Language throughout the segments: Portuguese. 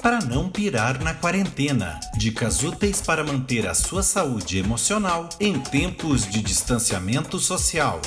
Para não pirar na quarentena. Dicas úteis para manter a sua saúde emocional em tempos de distanciamento social.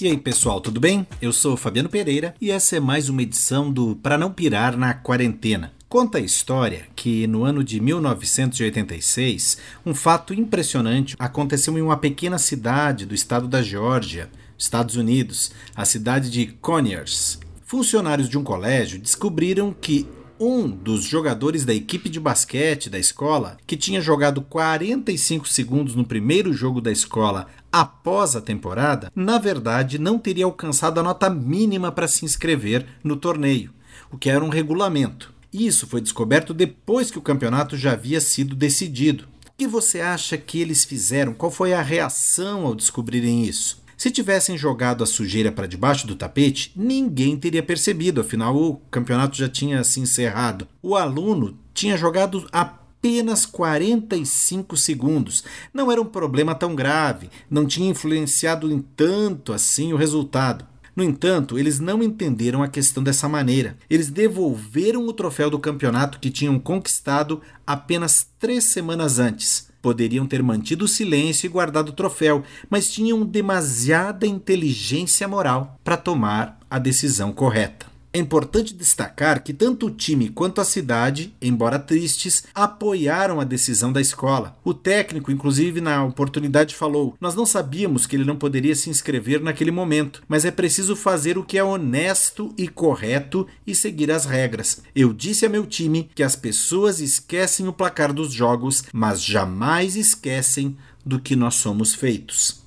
E aí pessoal, tudo bem? Eu sou Fabiano Pereira e essa é mais uma edição do Para Não Pirar na Quarentena. Conta a história que no ano de 1986, um fato impressionante aconteceu em uma pequena cidade do estado da Geórgia, Estados Unidos, a cidade de Conyers. Funcionários de um colégio descobriram que um dos jogadores da equipe de basquete da escola, que tinha jogado 45 segundos no primeiro jogo da escola após a temporada, na verdade não teria alcançado a nota mínima para se inscrever no torneio, o que era um regulamento. Isso foi descoberto depois que o campeonato já havia sido decidido. O que você acha que eles fizeram? Qual foi a reação ao descobrirem isso? Se tivessem jogado a sujeira para debaixo do tapete, ninguém teria percebido, afinal o campeonato já tinha se encerrado. O aluno tinha jogado apenas 45 segundos. Não era um problema tão grave, não tinha influenciado em tanto assim o resultado. No entanto, eles não entenderam a questão dessa maneira. Eles devolveram o troféu do campeonato que tinham conquistado apenas três semanas antes poderiam ter mantido o silêncio e guardado o troféu, mas tinham demasiada inteligência moral para tomar a decisão correta. É importante destacar que tanto o time quanto a cidade, embora tristes, apoiaram a decisão da escola. O técnico, inclusive, na oportunidade falou: Nós não sabíamos que ele não poderia se inscrever naquele momento, mas é preciso fazer o que é honesto e correto e seguir as regras. Eu disse a meu time que as pessoas esquecem o placar dos jogos, mas jamais esquecem do que nós somos feitos.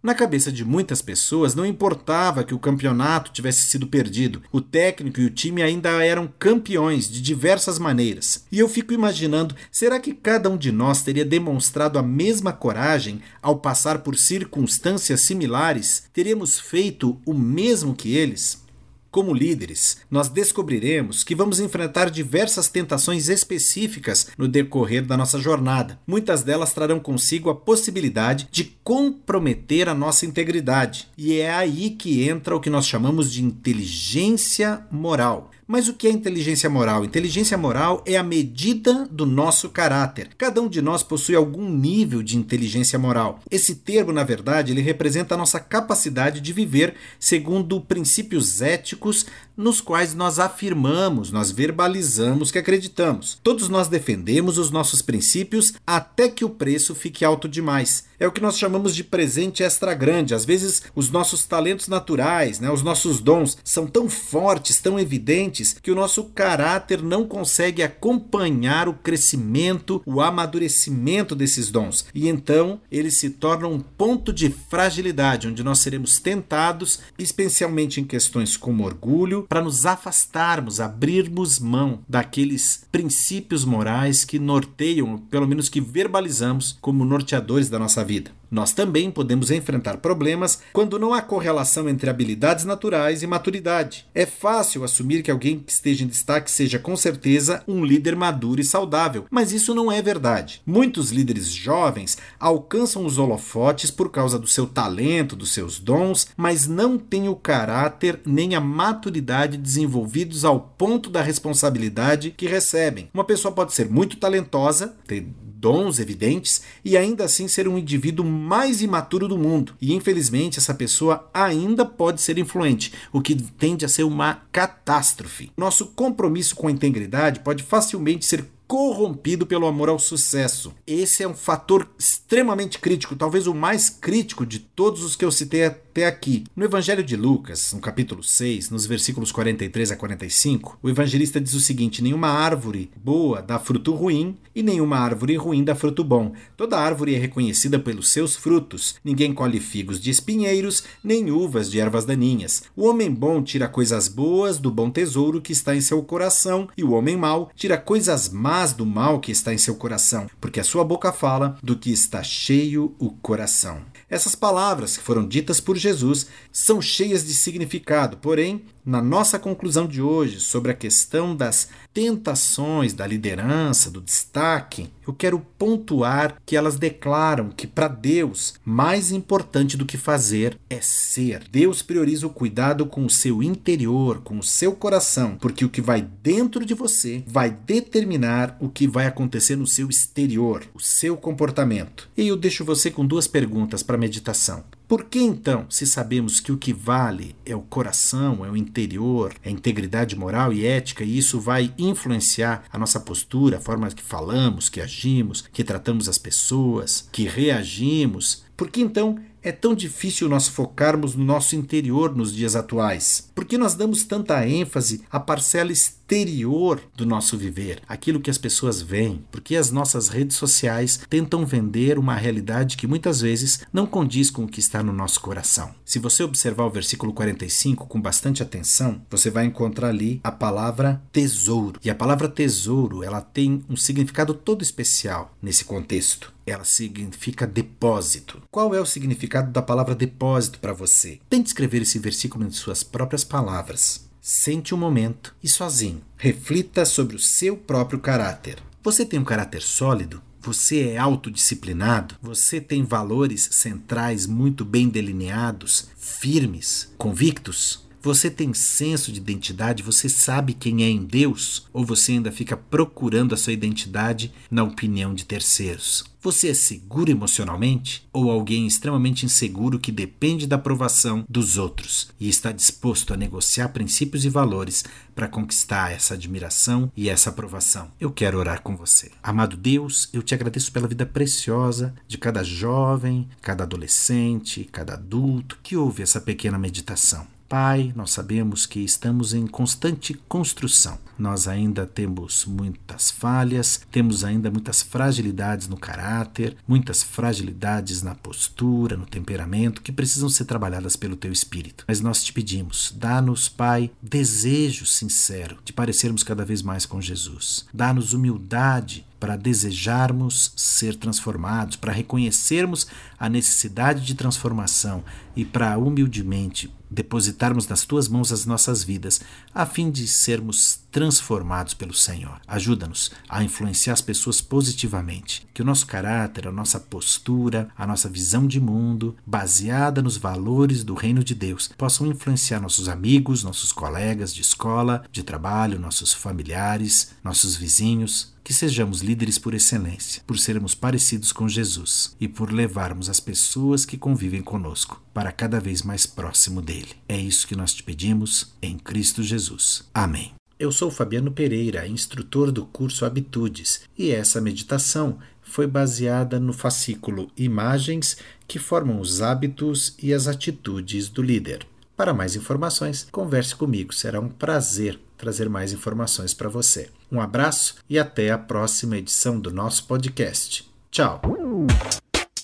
Na cabeça de muitas pessoas, não importava que o campeonato tivesse sido perdido, o técnico e o time ainda eram campeões de diversas maneiras. E eu fico imaginando: será que cada um de nós teria demonstrado a mesma coragem ao passar por circunstâncias similares? Teríamos feito o mesmo que eles? Como líderes, nós descobriremos que vamos enfrentar diversas tentações específicas no decorrer da nossa jornada. Muitas delas trarão consigo a possibilidade de comprometer a nossa integridade. E é aí que entra o que nós chamamos de inteligência moral. Mas o que é inteligência moral? Inteligência moral é a medida do nosso caráter. Cada um de nós possui algum nível de inteligência moral. Esse termo, na verdade, ele representa a nossa capacidade de viver segundo princípios éticos políticos nos quais nós afirmamos, nós verbalizamos que acreditamos. Todos nós defendemos os nossos princípios até que o preço fique alto demais. É o que nós chamamos de presente extra grande. Às vezes, os nossos talentos naturais, né, os nossos dons, são tão fortes, tão evidentes, que o nosso caráter não consegue acompanhar o crescimento, o amadurecimento desses dons. E então, eles se tornam um ponto de fragilidade, onde nós seremos tentados, especialmente em questões como orgulho, para nos afastarmos, abrirmos mão daqueles princípios morais que norteiam, pelo menos que verbalizamos, como norteadores da nossa vida. Nós também podemos enfrentar problemas quando não há correlação entre habilidades naturais e maturidade. É fácil assumir que alguém que esteja em destaque seja com certeza um líder maduro e saudável, mas isso não é verdade. Muitos líderes jovens alcançam os holofotes por causa do seu talento, dos seus dons, mas não têm o caráter nem a maturidade desenvolvidos ao ponto da responsabilidade que recebem. Uma pessoa pode ser muito talentosa, ter dons evidentes e ainda assim ser um indivíduo mais imaturo do mundo. E infelizmente essa pessoa ainda pode ser influente, o que tende a ser uma catástrofe. Nosso compromisso com a integridade pode facilmente ser corrompido pelo amor ao sucesso. Esse é um fator extremamente crítico, talvez o mais crítico de todos os que eu citei até aqui. No Evangelho de Lucas, no capítulo 6, nos versículos 43 a 45, o evangelista diz o seguinte: Nenhuma árvore boa dá fruto ruim, e nenhuma árvore ruim dá fruto bom. Toda árvore é reconhecida pelos seus frutos. Ninguém colhe figos de espinheiros, nem uvas de ervas daninhas. O homem bom tira coisas boas do bom tesouro que está em seu coração, e o homem mau tira coisas más do mal que está em seu coração, porque a sua boca fala do que está cheio o coração. Essas palavras que foram ditas por Jesus são cheias de significado, porém, na nossa conclusão de hoje sobre a questão das tentações da liderança, do destaque, eu quero pontuar que elas declaram que para Deus, mais importante do que fazer é ser. Deus prioriza o cuidado com o seu interior, com o seu coração, porque o que vai dentro de você vai determinar o que vai acontecer no seu exterior, o seu comportamento. E eu deixo você com duas perguntas para meditação. Por que então, se sabemos que o que vale é o coração, é o interior, é a integridade moral e ética, e isso vai influenciar a nossa postura, a forma que falamos, que agimos, que tratamos as pessoas, que reagimos, por que então é tão difícil nós focarmos no nosso interior nos dias atuais? Por que nós damos tanta ênfase à parcela exterior do nosso viver, aquilo que as pessoas veem? Porque as nossas redes sociais tentam vender uma realidade que muitas vezes não condiz com o que está no nosso coração. Se você observar o versículo 45 com bastante atenção, você vai encontrar ali a palavra tesouro. E a palavra tesouro, ela tem um significado todo especial nesse contexto ela significa depósito. Qual é o significado da palavra depósito para você? Tente escrever esse versículo em suas próprias palavras. Sente um momento e sozinho, reflita sobre o seu próprio caráter. Você tem um caráter sólido? Você é autodisciplinado? Você tem valores centrais muito bem delineados, firmes, convictos? Você tem senso de identidade? Você sabe quem é em Deus? Ou você ainda fica procurando a sua identidade na opinião de terceiros? Você é seguro emocionalmente? Ou alguém extremamente inseguro que depende da aprovação dos outros e está disposto a negociar princípios e valores para conquistar essa admiração e essa aprovação? Eu quero orar com você. Amado Deus, eu te agradeço pela vida preciosa de cada jovem, cada adolescente, cada adulto que ouve essa pequena meditação. Pai, nós sabemos que estamos em constante construção. Nós ainda temos muitas falhas, temos ainda muitas fragilidades no caráter, muitas fragilidades na postura, no temperamento, que precisam ser trabalhadas pelo Teu Espírito. Mas nós te pedimos, dá-nos, Pai, desejo sincero de parecermos cada vez mais com Jesus. Dá-nos humildade para desejarmos ser transformados, para reconhecermos a necessidade de transformação e para humildemente depositarmos nas tuas mãos as nossas vidas, a fim de sermos transformados pelo Senhor. Ajuda-nos a influenciar as pessoas positivamente, que o nosso caráter, a nossa postura, a nossa visão de mundo, baseada nos valores do reino de Deus, possam influenciar nossos amigos, nossos colegas de escola, de trabalho, nossos familiares, nossos vizinhos, que sejamos líderes por excelência, por sermos parecidos com Jesus e por levarmos as pessoas que convivem conosco para cada vez mais próximo dele. É isso que nós te pedimos em Cristo Jesus. Amém. Eu sou Fabiano Pereira, instrutor do curso Habitudes, e essa meditação foi baseada no fascículo Imagens que formam os hábitos e as atitudes do líder. Para mais informações, converse comigo, será um prazer trazer mais informações para você. Um abraço e até a próxima edição do nosso podcast. Tchau!